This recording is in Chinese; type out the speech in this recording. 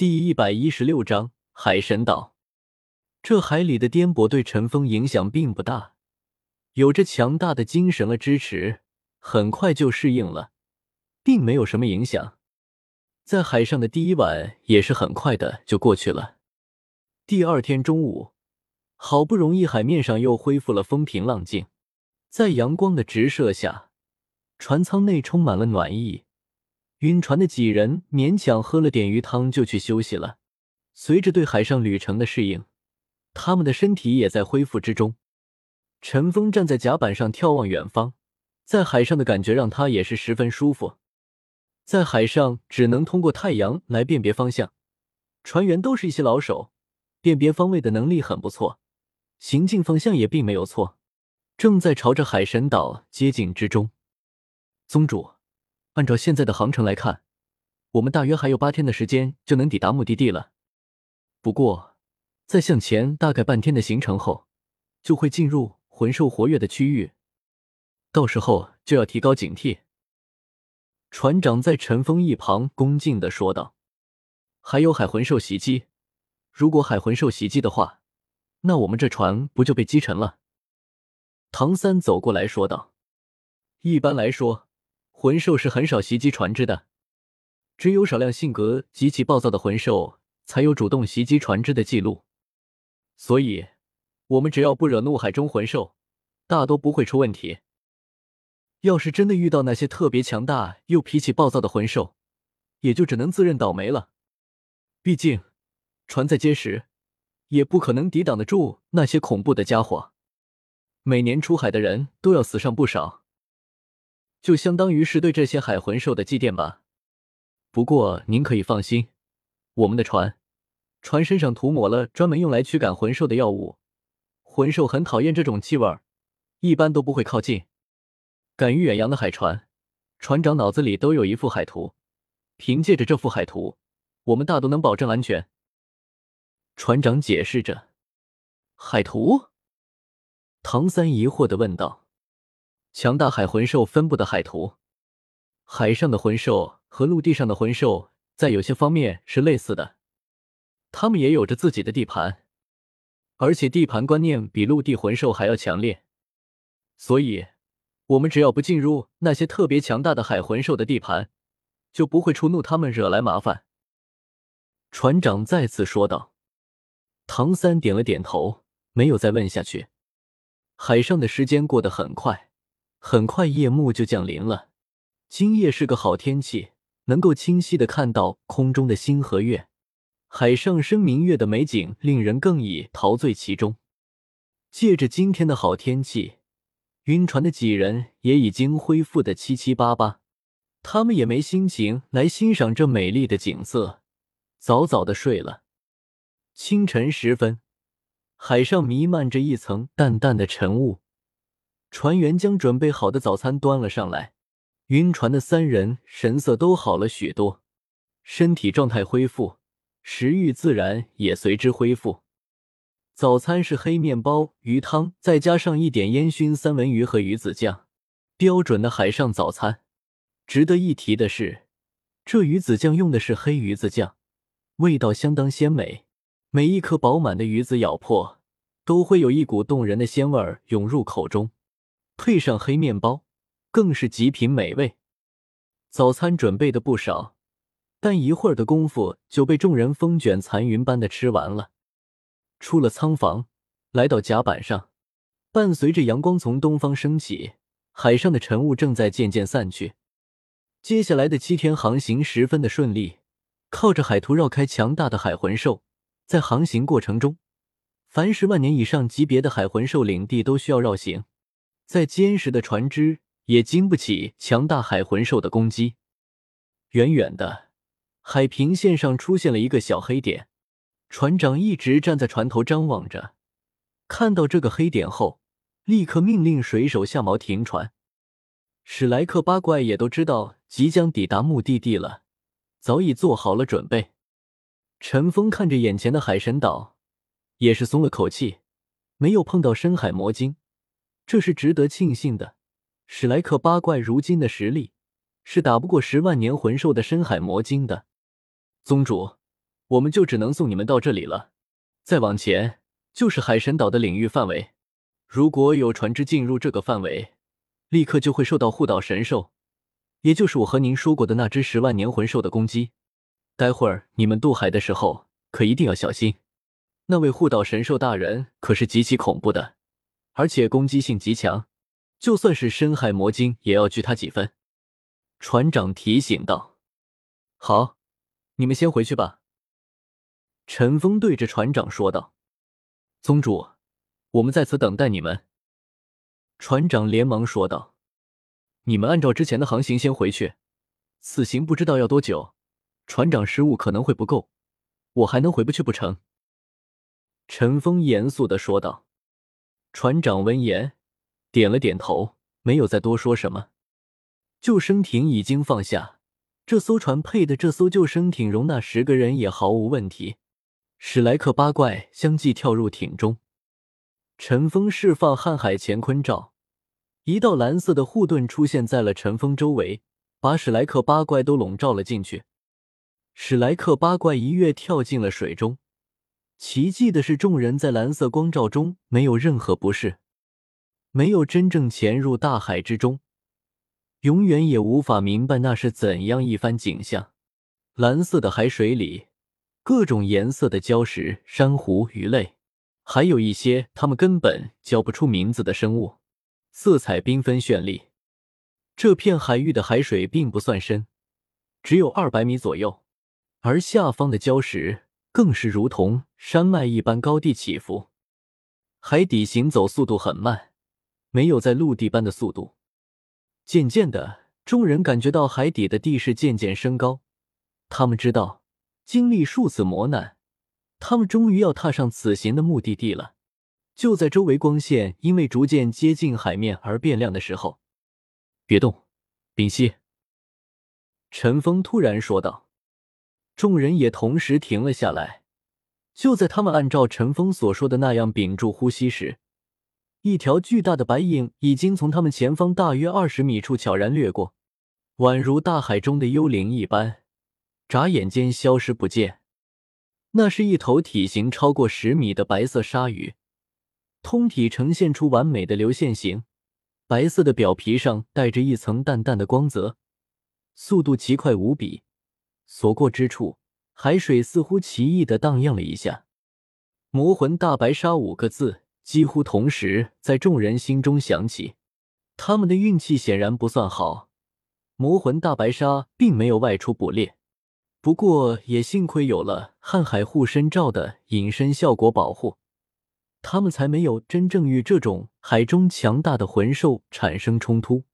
第一百一十六章海神岛。这海里的颠簸对陈峰影响并不大，有着强大的精神了支持，很快就适应了，并没有什么影响。在海上的第一晚也是很快的就过去了。第二天中午，好不容易海面上又恢复了风平浪静，在阳光的直射下，船舱内充满了暖意。晕船的几人勉强喝了点鱼汤就去休息了。随着对海上旅程的适应，他们的身体也在恢复之中。陈峰站在甲板上眺望远方，在海上的感觉让他也是十分舒服。在海上只能通过太阳来辨别方向，船员都是一些老手，辨别方位的能力很不错，行进方向也并没有错，正在朝着海神岛接近之中。宗主。按照现在的航程来看，我们大约还有八天的时间就能抵达目的地了。不过，在向前大概半天的行程后，就会进入魂兽活跃的区域，到时候就要提高警惕。船长在陈峰一旁恭敬的说道：“还有海魂兽袭击，如果海魂兽袭击的话，那我们这船不就被击沉了？”唐三走过来说道：“一般来说。”魂兽是很少袭击船只的，只有少量性格极其暴躁的魂兽才有主动袭击船只的记录。所以，我们只要不惹怒海中魂兽，大多不会出问题。要是真的遇到那些特别强大又脾气暴躁的魂兽，也就只能自认倒霉了。毕竟，船再结实，也不可能抵挡得住那些恐怖的家伙。每年出海的人都要死上不少。就相当于是对这些海魂兽的祭奠吧。不过您可以放心，我们的船船身上涂抹了专门用来驱赶魂兽的药物，魂兽很讨厌这种气味，一般都不会靠近。敢于远洋的海船，船长脑子里都有一幅海图，凭借着这幅海图，我们大都能保证安全。船长解释着。海图？唐三疑惑的问道。强大海魂兽分布的海图，海上的魂兽和陆地上的魂兽在有些方面是类似的，他们也有着自己的地盘，而且地盘观念比陆地魂兽还要强烈，所以，我们只要不进入那些特别强大的海魂兽的地盘，就不会触怒他们，惹来麻烦。船长再次说道。唐三点了点头，没有再问下去。海上的时间过得很快。很快，夜幕就降临了。今夜是个好天气，能够清晰的看到空中的星和月，海上升明月的美景令人更已陶醉其中。借着今天的好天气，晕船的几人也已经恢复的七七八八，他们也没心情来欣赏这美丽的景色，早早的睡了。清晨时分，海上弥漫着一层淡淡的晨雾。船员将准备好的早餐端了上来，晕船的三人神色都好了许多，身体状态恢复，食欲自然也随之恢复。早餐是黑面包、鱼汤，再加上一点烟熏三文鱼和鱼子酱，标准的海上早餐。值得一提的是，这鱼子酱用的是黑鱼子酱，味道相当鲜美，每一颗饱满的鱼子咬破，都会有一股动人的鲜味涌入口中。配上黑面包，更是极品美味。早餐准备的不少，但一会儿的功夫就被众人风卷残云般的吃完了。出了仓房，来到甲板上，伴随着阳光从东方升起，海上的晨雾正在渐渐散去。接下来的七天航行十分的顺利，靠着海图绕开强大的海魂兽，在航行过程中，凡是万年以上级别的海魂兽领地都需要绕行。再坚实的船只也经不起强大海魂兽的攻击。远远的海平线上出现了一个小黑点，船长一直站在船头张望着，看到这个黑点后，立刻命令水手下锚停船。史莱克八怪也都知道即将抵达目的地了，早已做好了准备。陈峰看着眼前的海神岛，也是松了口气，没有碰到深海魔晶。这是值得庆幸的。史莱克八怪如今的实力是打不过十万年魂兽的深海魔晶的。宗主，我们就只能送你们到这里了。再往前就是海神岛的领域范围，如果有船只进入这个范围，立刻就会受到护岛神兽，也就是我和您说过的那只十万年魂兽的攻击。待会儿你们渡海的时候，可一定要小心。那位护岛神兽大人可是极其恐怖的，而且攻击性极强，就算是深海魔晶也要惧他几分。船长提醒道：“好，你们先回去吧。”陈峰对着船长说道：“宗主，我们在此等待你们。”船长连忙说道：“你们按照之前的航行先回去，此行不知道要多久，船长失误可能会不够，我还能回不去不成？”陈峰严肃的说道。船长闻言点了点头，没有再多说什么。救生艇已经放下，这艘船配的这艘救生艇容纳十个人也毫无问题。史莱克八怪相继跳入艇中，陈峰释放瀚海乾坤罩，一道蓝色的护盾出现在了陈峰周围，把史莱克八怪都笼罩了进去。史莱克八怪一跃跳进了水中。奇迹的是，众人在蓝色光照中没有任何不适，没有真正潜入大海之中，永远也无法明白那是怎样一番景象。蓝色的海水里，各种颜色的礁石、珊瑚、鱼类，还有一些他们根本叫不出名字的生物，色彩缤纷绚丽。这片海域的海水并不算深，只有二百米左右，而下方的礁石。更是如同山脉一般高地起伏，海底行走速度很慢，没有在陆地般的速度。渐渐的，众人感觉到海底的地势渐渐升高。他们知道，经历数次磨难，他们终于要踏上此行的目的地了。就在周围光线因为逐渐接近海面而变亮的时候，别动，屏息。陈峰突然说道。众人也同时停了下来。就在他们按照陈峰所说的那样屏住呼吸时，一条巨大的白影已经从他们前方大约二十米处悄然掠过，宛如大海中的幽灵一般，眨眼间消失不见。那是一头体型超过十米的白色鲨鱼，通体呈现出完美的流线型，白色的表皮上带着一层淡淡的光泽，速度奇快无比。所过之处，海水似乎奇异的荡漾了一下。魔魂大白鲨五个字几乎同时在众人心中响起。他们的运气显然不算好，魔魂大白鲨并没有外出捕猎。不过也幸亏有了瀚海护身罩的隐身效果保护，他们才没有真正与这种海中强大的魂兽产生冲突。